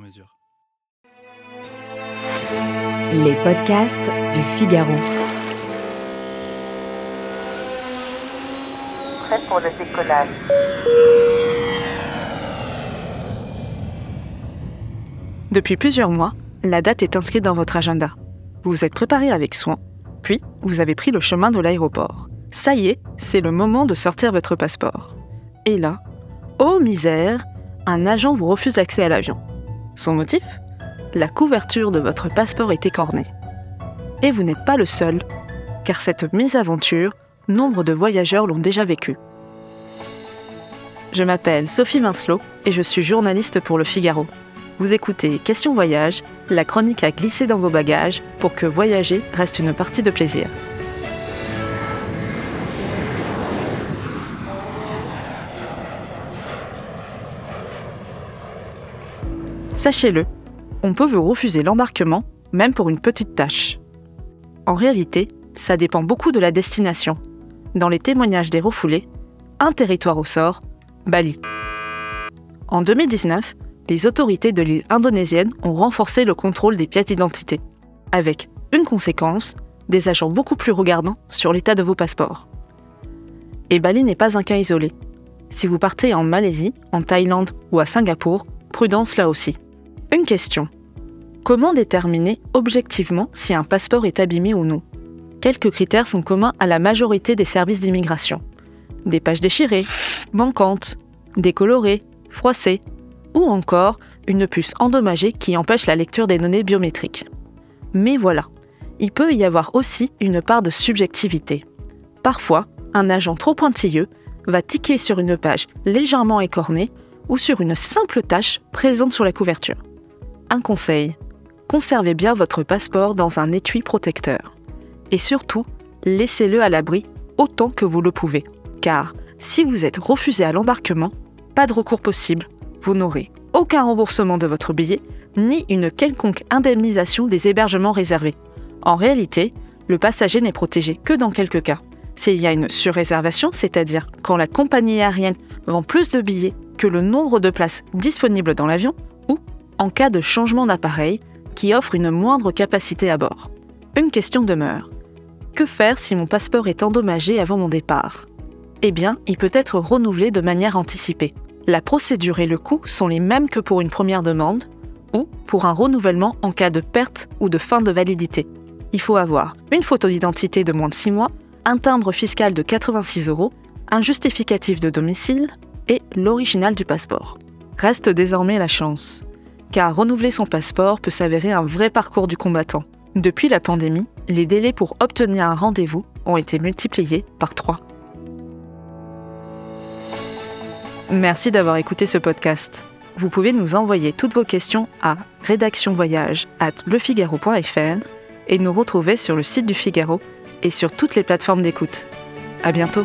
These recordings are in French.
mesure. Les podcasts du Figaro. Prêt pour le décollage. Depuis plusieurs mois, la date est inscrite dans votre agenda. Vous vous êtes préparé avec soin, puis vous avez pris le chemin de l'aéroport. Ça y est, c'est le moment de sortir votre passeport. Et là, oh misère, un agent vous refuse l'accès à l'avion. Son motif? La couverture de votre passeport est écornée. Et vous n'êtes pas le seul, car cette mésaventure, nombre de voyageurs l'ont déjà vécue. Je m'appelle Sophie Vincelot et je suis journaliste pour Le Figaro. Vous écoutez Question Voyage, la chronique à glisser dans vos bagages pour que voyager reste une partie de plaisir. Sachez-le, on peut vous refuser l'embarquement, même pour une petite tâche. En réalité, ça dépend beaucoup de la destination. Dans les témoignages des refoulés, un territoire au sort, Bali. En 2019, les autorités de l'île indonésienne ont renforcé le contrôle des pièces d'identité, avec une conséquence, des agents beaucoup plus regardants sur l'état de vos passeports. Et Bali n'est pas un cas isolé. Si vous partez en Malaisie, en Thaïlande ou à Singapour, prudence là aussi. Une question. Comment déterminer objectivement si un passeport est abîmé ou non? Quelques critères sont communs à la majorité des services d'immigration. Des pages déchirées, manquantes, décolorées, froissées, ou encore une puce endommagée qui empêche la lecture des données biométriques. Mais voilà, il peut y avoir aussi une part de subjectivité. Parfois, un agent trop pointilleux va tiquer sur une page légèrement écornée ou sur une simple tache présente sur la couverture. Un conseil, conservez bien votre passeport dans un étui protecteur. Et surtout, laissez-le à l'abri autant que vous le pouvez. Car si vous êtes refusé à l'embarquement, pas de recours possible, vous n'aurez aucun remboursement de votre billet, ni une quelconque indemnisation des hébergements réservés. En réalité, le passager n'est protégé que dans quelques cas. S'il y a une surréservation, c'est-à-dire quand la compagnie aérienne vend plus de billets que le nombre de places disponibles dans l'avion, en cas de changement d'appareil qui offre une moindre capacité à bord. Une question demeure. Que faire si mon passeport est endommagé avant mon départ? Eh bien, il peut être renouvelé de manière anticipée. La procédure et le coût sont les mêmes que pour une première demande ou pour un renouvellement en cas de perte ou de fin de validité. Il faut avoir une photo d'identité de moins de 6 mois, un timbre fiscal de 86 euros, un justificatif de domicile et l'original du passeport. Reste désormais la chance, car renouveler son passeport peut s'avérer un vrai parcours du combattant. Depuis la pandémie, les délais pour obtenir un rendez-vous ont été multipliés par 3. Merci d'avoir écouté ce podcast. Vous pouvez nous envoyer toutes vos questions à rédactionvoyage at lefigaro.fr et nous retrouver sur le site du Figaro et sur toutes les plateformes d'écoute. À bientôt!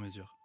mesure.